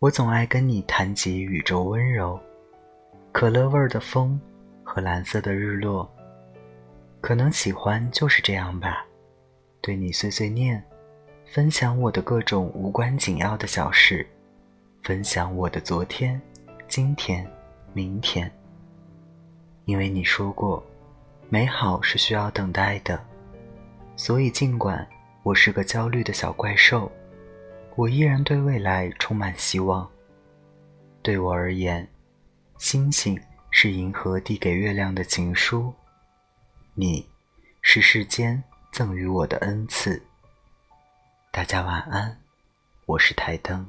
我总爱跟你谈及宇宙温柔，可乐味儿的风和蓝色的日落。可能喜欢就是这样吧，对你碎碎念，分享我的各种无关紧要的小事，分享我的昨天、今天、明天。因为你说过，美好是需要等待的，所以尽管我是个焦虑的小怪兽。我依然对未来充满希望。对我而言，星星是银河递给月亮的情书，你是世间赠予我的恩赐。大家晚安，我是台灯。